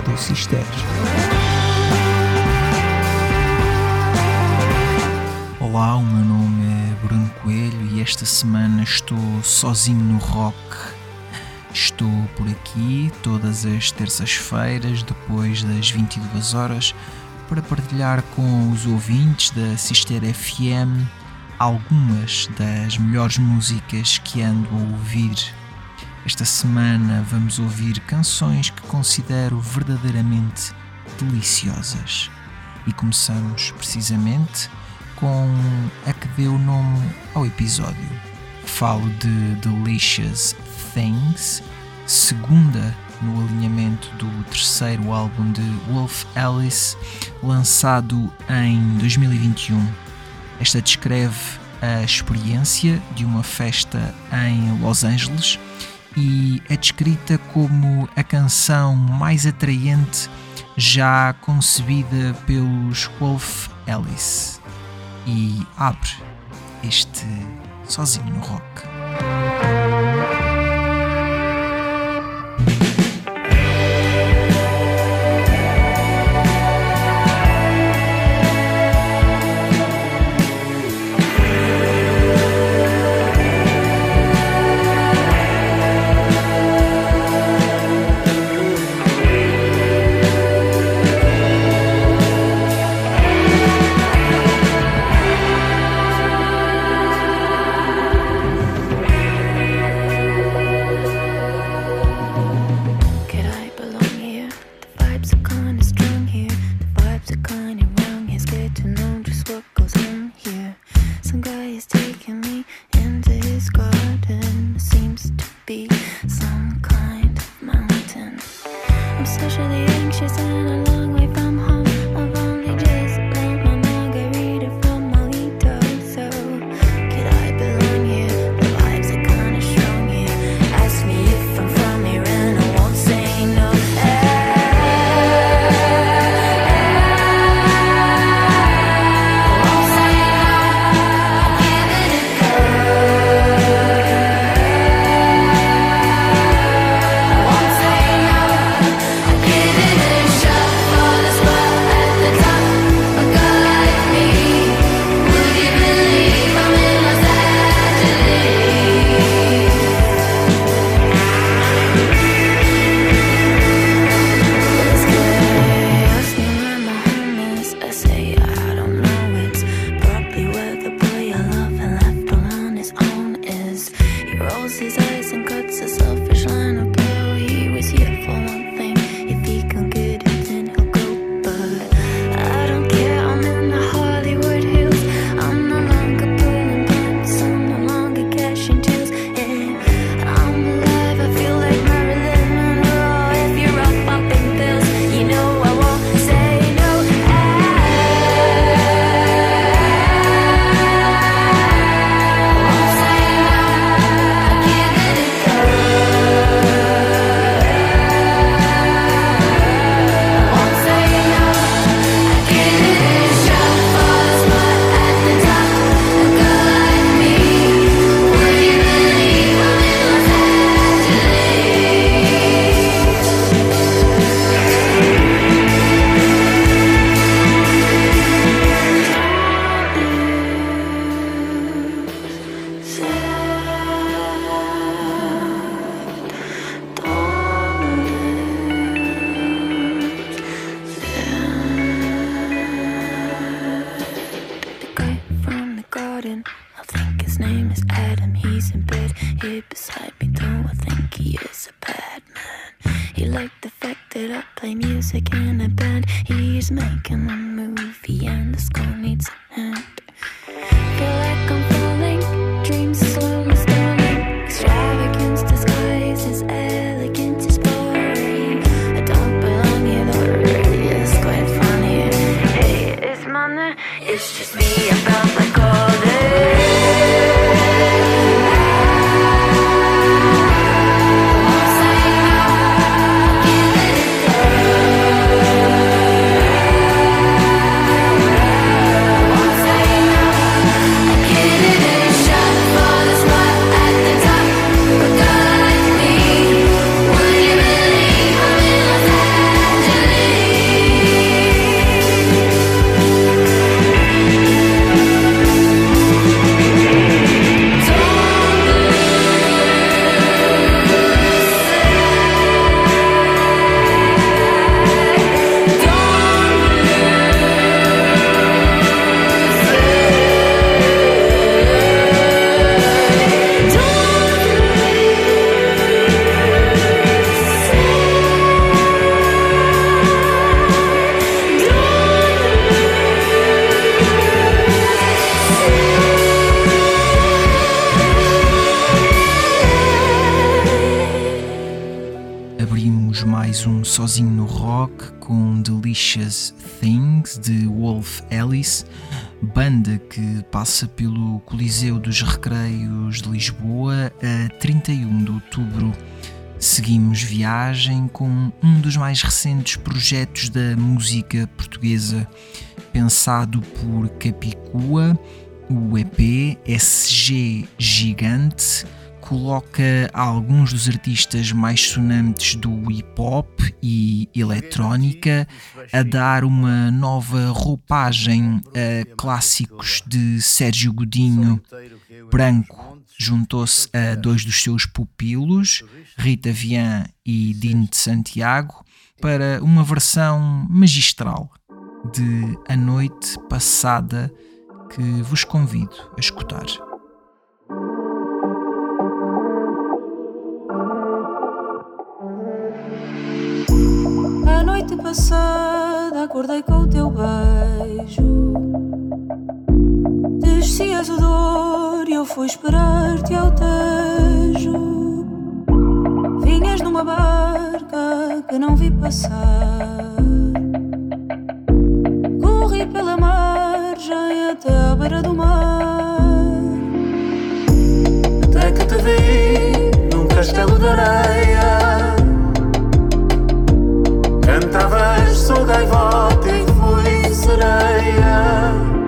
Rádio Cister. Olá, o meu nome é Bruno Coelho e esta semana estou sozinho no rock. Estou por aqui todas as terças-feiras, depois das 22 horas, para partilhar com os ouvintes da Cister FM algumas das melhores músicas que ando a ouvir. Esta semana vamos ouvir canções que considero verdadeiramente deliciosas. E começamos precisamente com a que deu nome ao episódio. Falo de Delicious Things, segunda no alinhamento do terceiro álbum de Wolf Alice, lançado em 2021. Esta descreve a experiência de uma festa em Los Angeles e é descrita como a canção mais atraente já concebida pelos Wolf Alice e abre este sozinho no rock. Mais recentes projetos da música portuguesa, pensado por Capicua, o EP SG Gigante coloca alguns dos artistas mais sonantes do hip hop e eletrónica a dar uma nova roupagem a clássicos de Sérgio Godinho. Branco juntou-se a dois dos seus pupilos, Rita Vian e Dino de Santiago, para uma versão magistral de A Noite Passada que vos convido a escutar. noite passada acordei com o teu beijo. Descias o dor e eu fui esperar-te ao tejo. Vinhas numa que não vi passar. Corri pela margem até à beira do mar. Até que te vi num castelo de areia. Cantavas, sou gaivota e fui sereia.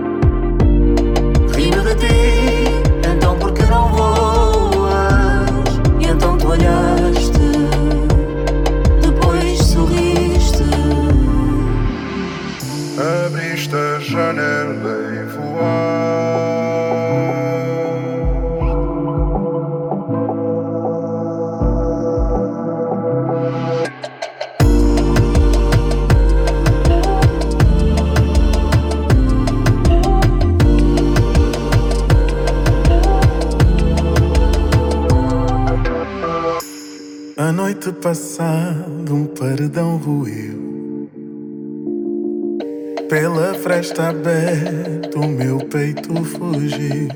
Pela fresta aberta o meu peito fugiu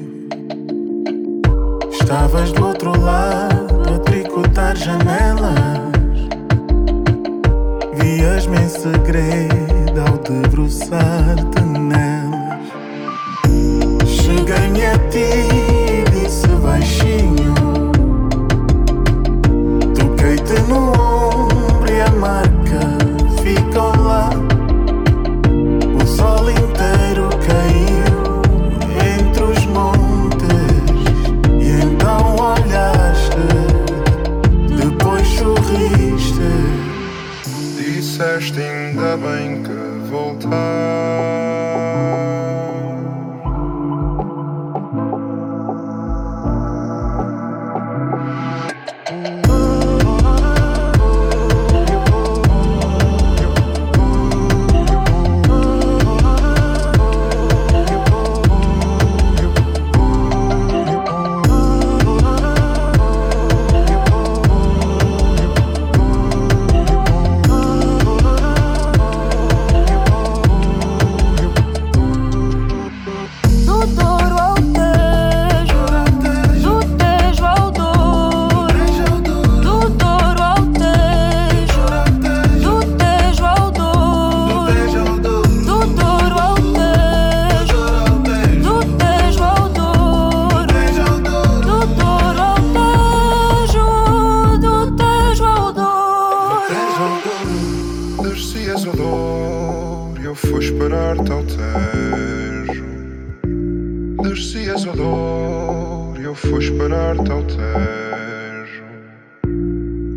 Estavas do outro lado a tricotar janelas. Vias-me em segredo ao debruçar-te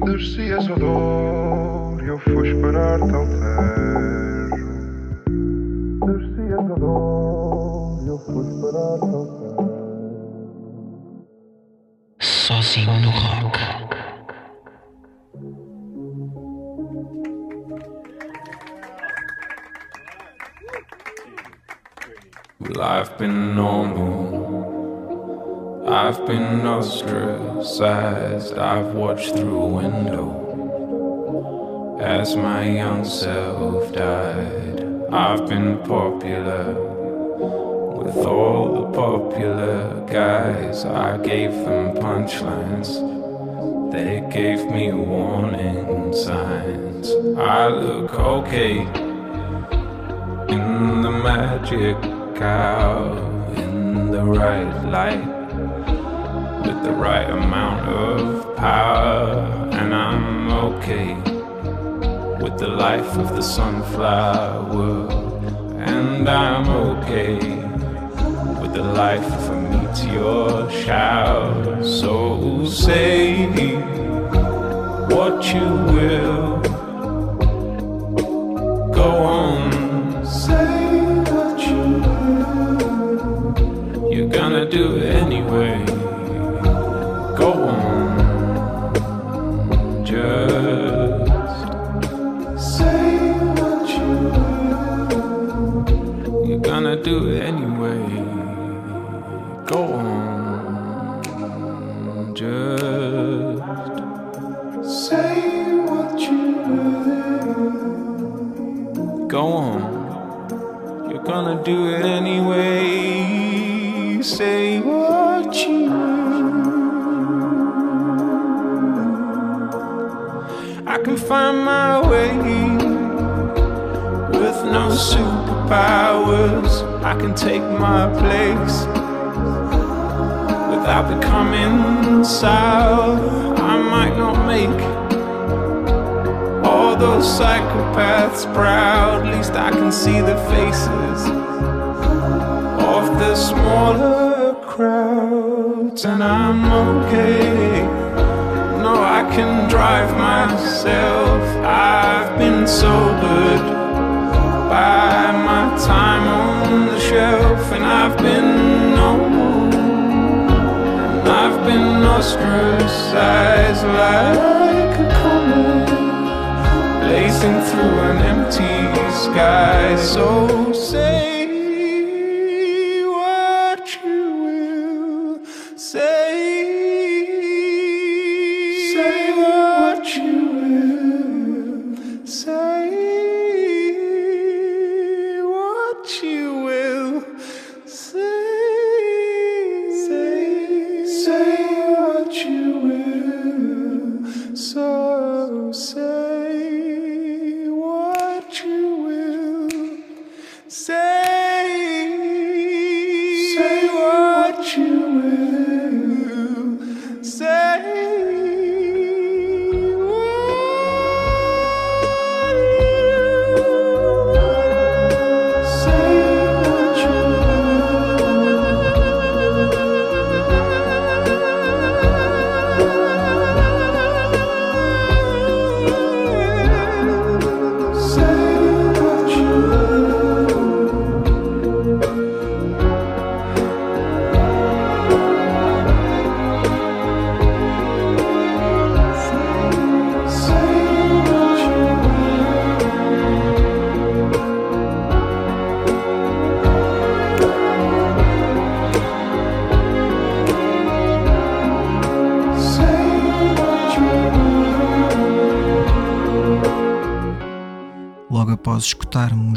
Descias o dor e eu fui esperar-te ao Tejo. Descias o dor e eu fui esperar-te ao Tejo. Sozinho no rock. Life been normal. I've been ostracized. I've watched through a window as my young self died. I've been popular with all the popular guys. I gave them punchlines They gave me warning signs. I look okay in the magic hour, in the right light, the right amount of power, and I'm okay with the life of the sunflower, and I'm okay with the life of a meteor shower. So say what you will. Go on, say what you will. You're gonna do it anyway. Psychopaths proud. Least I can see the faces of the smaller crowds, and I'm okay. No, I can drive myself. I've been sobered by my time on the shelf, and I've been known. and I've been ostracized like a comet, through an empty sky. So say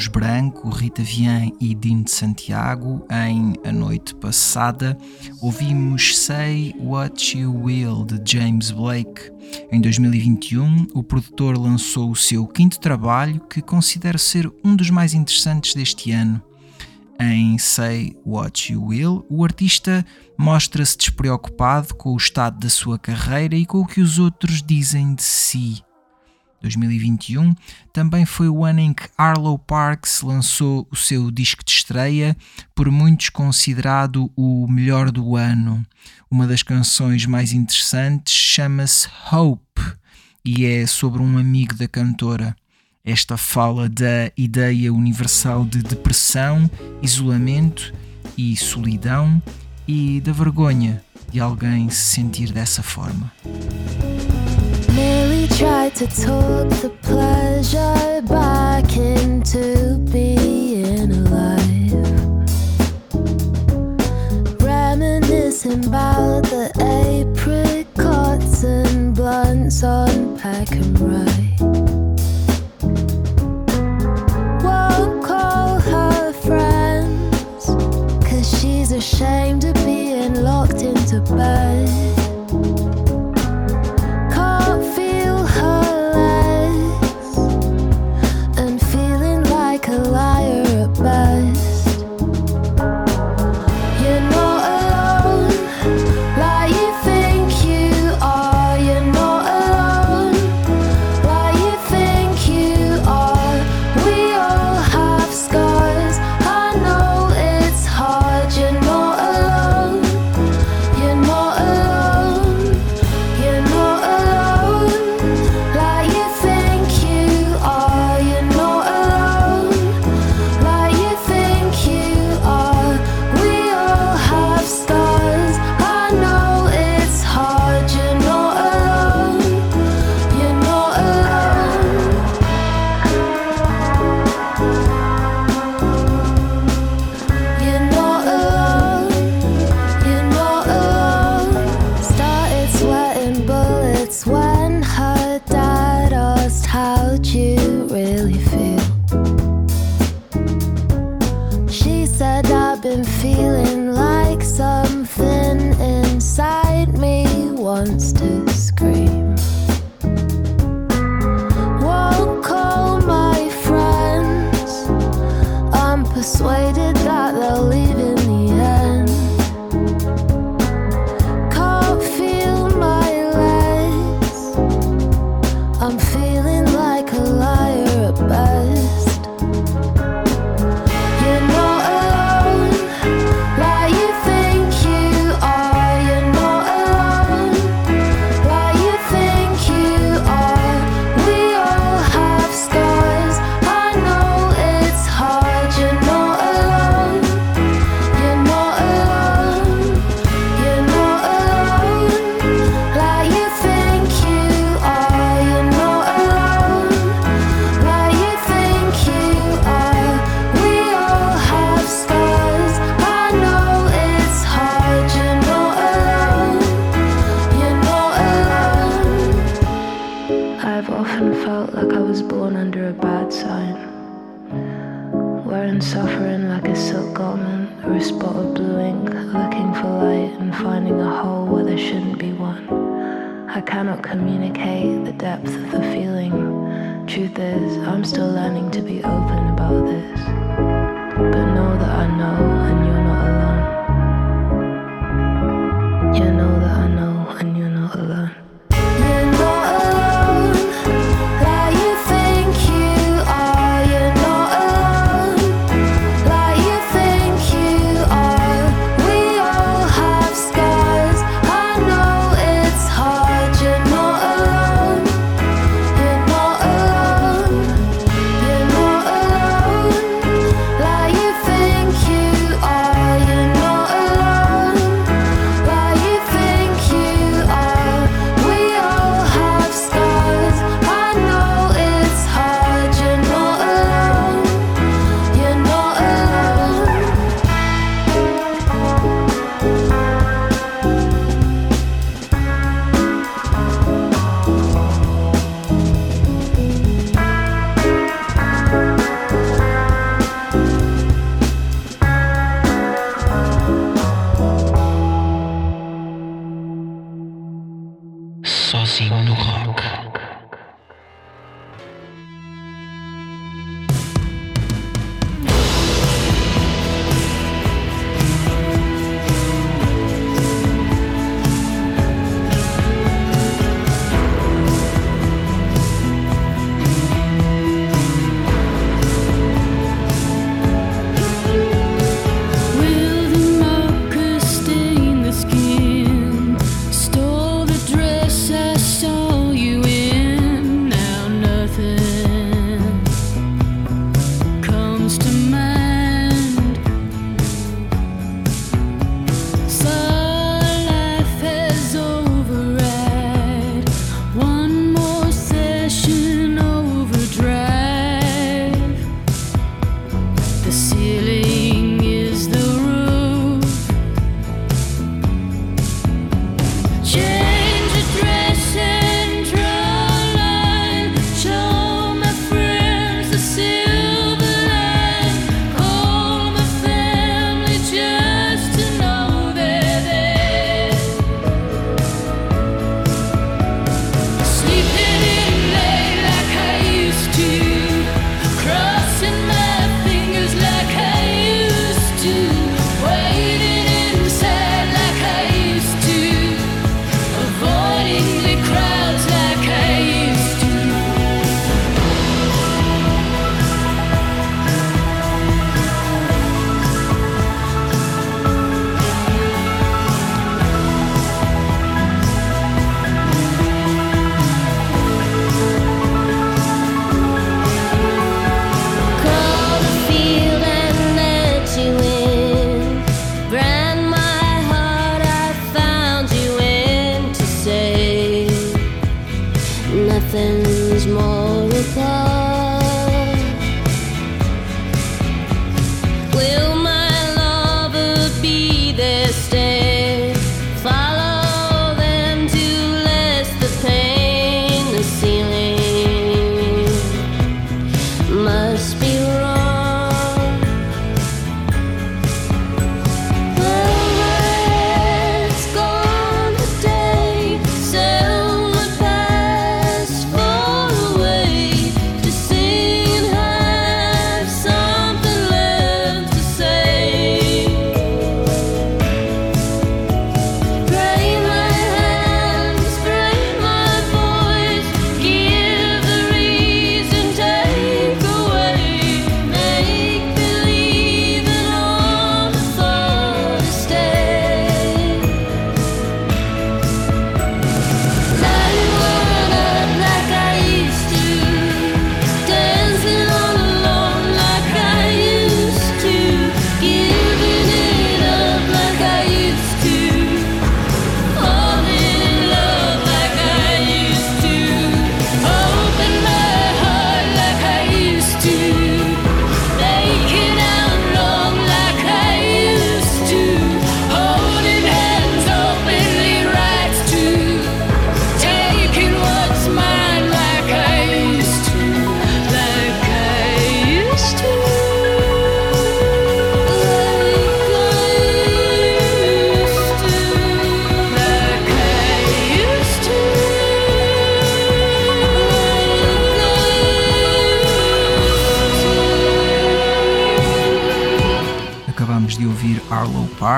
escutarmos Branco, Rita Vian e Dino de Santiago em A Noite Passada, ouvimos Say What You Will de James Blake. Em 2021, o produtor lançou o seu quinto trabalho, que considero ser um dos mais interessantes deste ano. Em Say What You Will, o artista mostra-se despreocupado com o estado da sua carreira e com o que os outros dizem de si. 2021 também foi o ano em que Arlo Parks lançou o seu disco de estreia, por muitos considerado o melhor do ano. Uma das canções mais interessantes chama-se Hope e é sobre um amigo da cantora. Esta fala da ideia universal de depressão, isolamento e solidão e da vergonha de alguém se sentir dessa forma. To talk the pleasure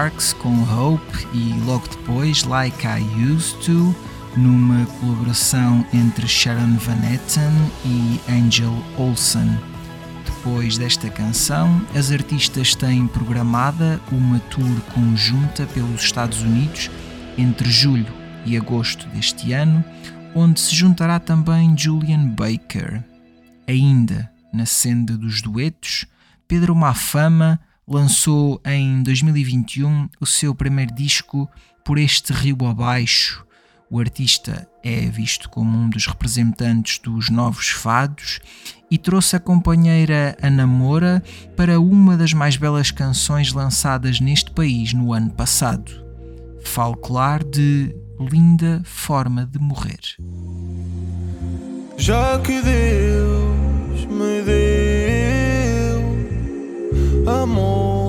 Arlo Parks com Hope e logo depois Like I Used To, numa colaboração entre Sharon Van Etten e Angel Olsen. Depois desta canção, as artistas têm programada uma tour conjunta pelos Estados Unidos entre julho e agosto deste ano, onde se juntará também Julian Baker. Ainda na senda dos duetos, Pedro Mafama lançou em 2021 o seu primeiro disco Por Este Rio Abaixo. O artista é visto como um dos representantes dos novos fados e trouxe a companheira Ana Moura para uma das mais belas canções lançadas neste país no ano passado. Falo claro de Linda Forma de Morrer. Já que Deus me deu amores,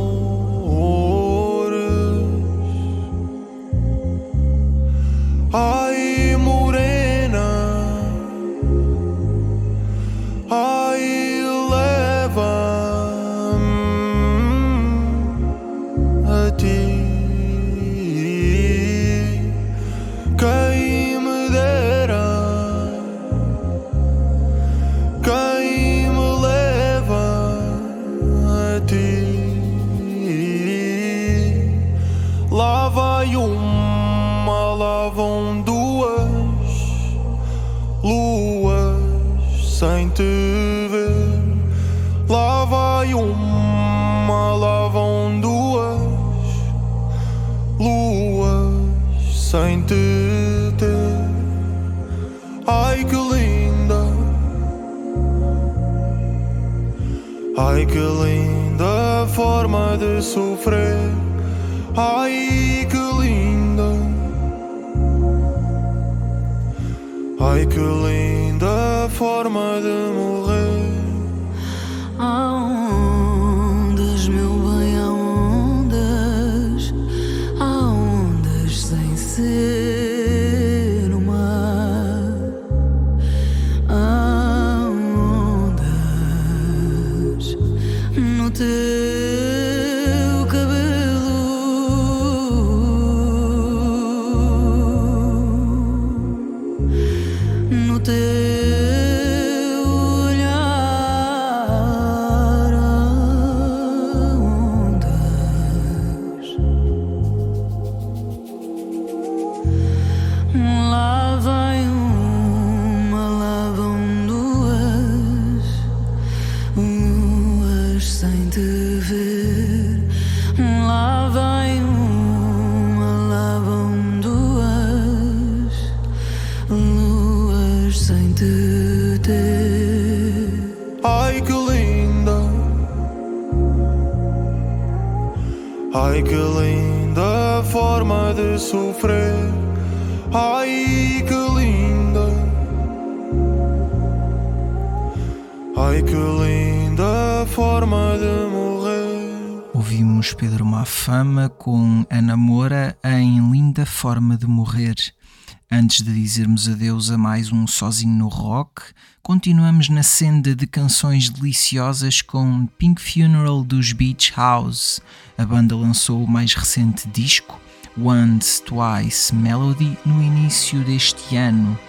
dizermos adeus a mais um Sozinho no Rock, continuamos na senda de canções deliciosas com Pink Funeral dos Beach House. A banda lançou o mais recente disco, Once Twice Melody, no início deste ano.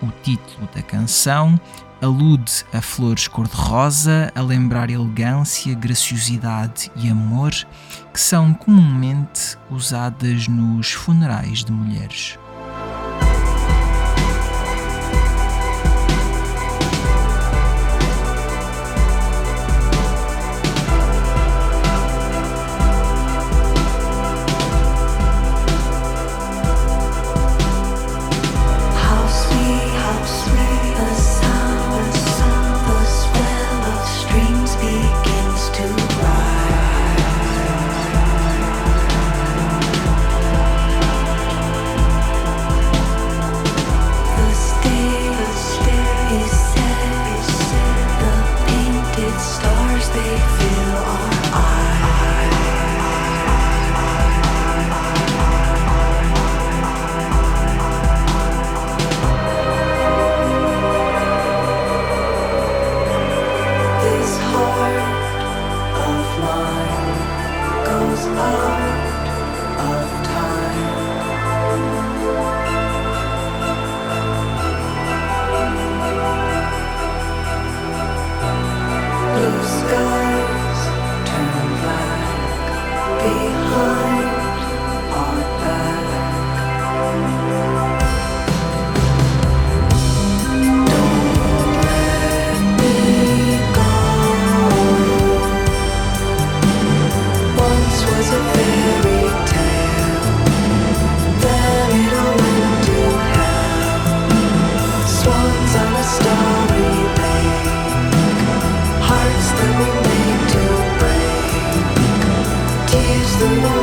O título da canção alude a flores cor-de-rosa, a lembrar elegância, graciosidade e amor que são comumente usadas nos funerais de mulheres. amor. Thank you.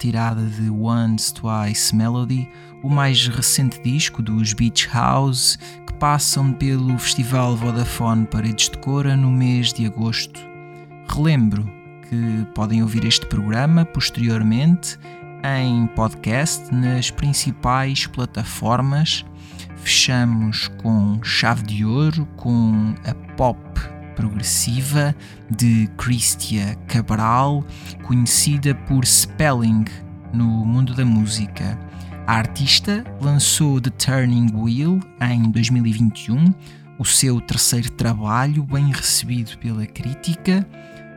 Retirada de Once Twice Melody, o mais recente disco dos Beach House, que passam pelo Festival Vodafone Paredes de Cora no mês de agosto. Relembro que podem ouvir este programa posteriormente em podcast nas principais plataformas. Fechamos com chave de ouro com a pop progressiva de Christia Cabral, conhecida por Spelling no mundo da música. A artista lançou The Turning Wheel em 2021, o seu terceiro trabalho, bem recebido pela crítica.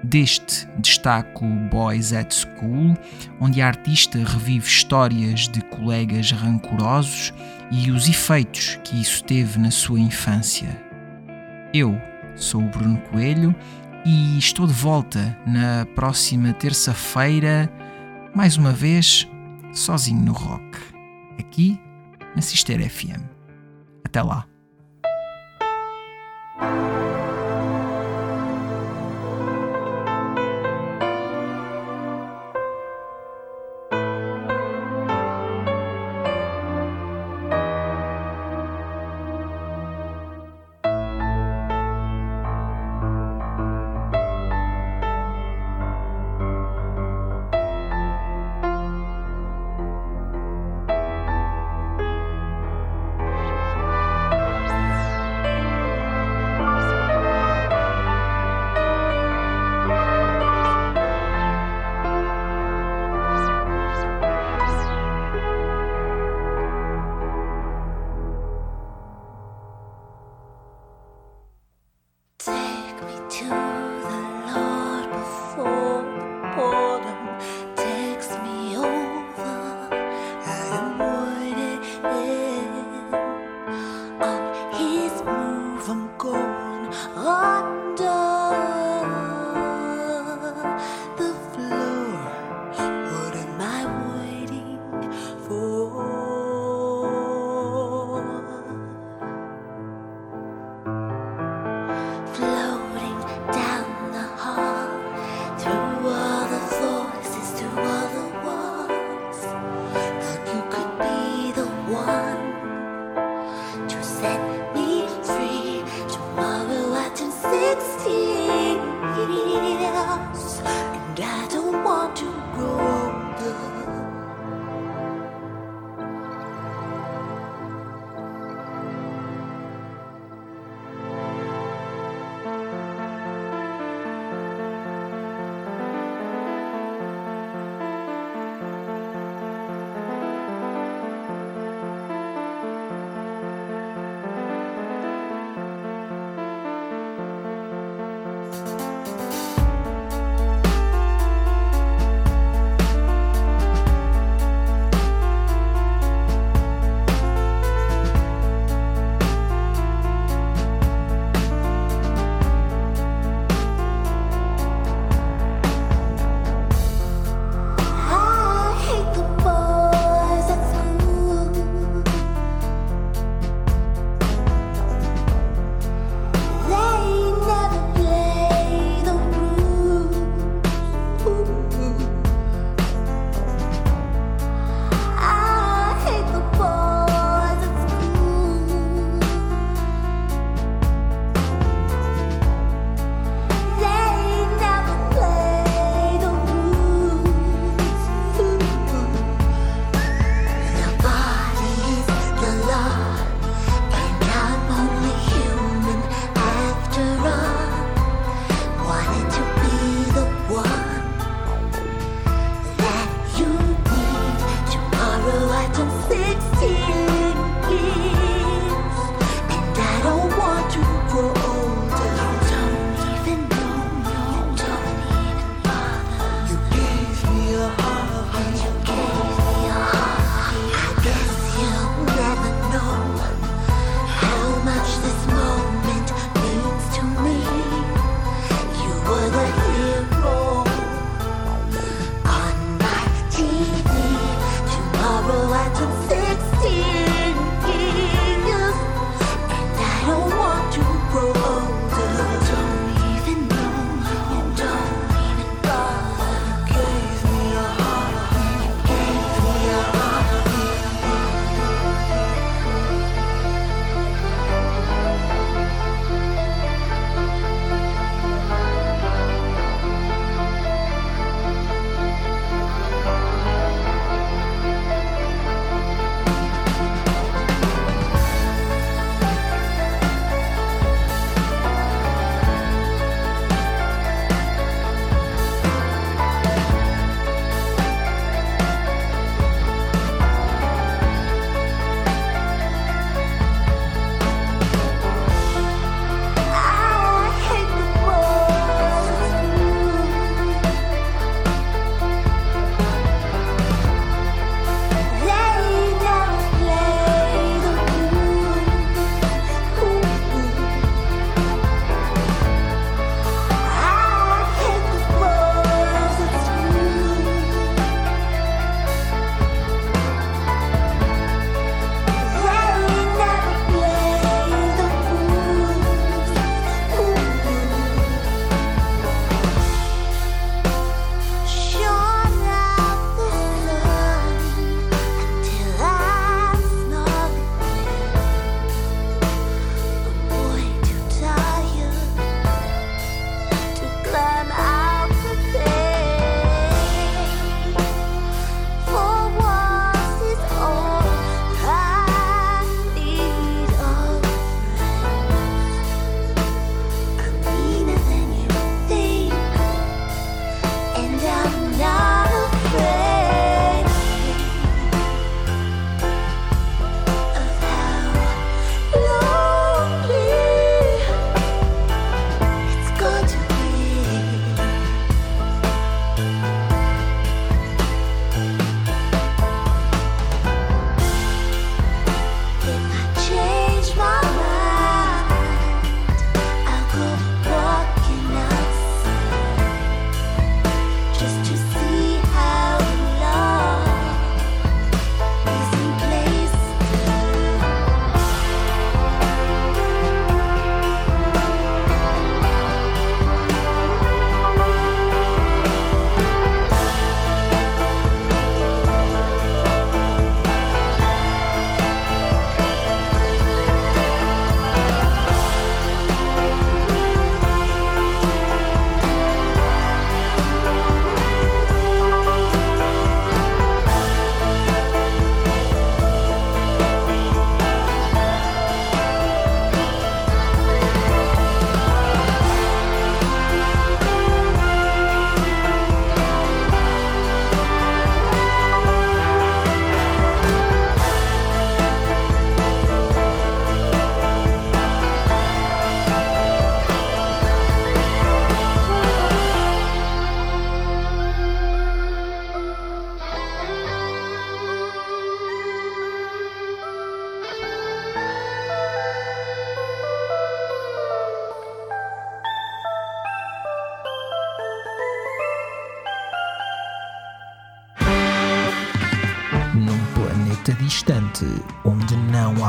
Deste destaco Boys at School, onde a artista revive histórias de colegas rancorosos e os efeitos que isso teve na sua infância. Eu Sou o Bruno Coelho e estou de volta na próxima terça-feira, mais uma vez, sozinho no rock, aqui na Sister FM. Até lá.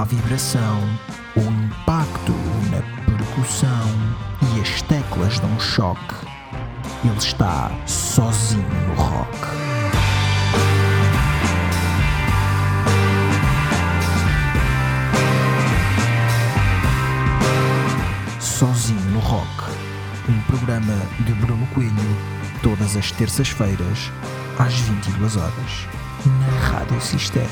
Há vibração, o impacto na percussão e as teclas dão choque. Ele está sozinho no rock. Sozinho no Rock, um programa de Bruno Coelho, todas as terças-feiras, às 22 horas, na Rádio Cister.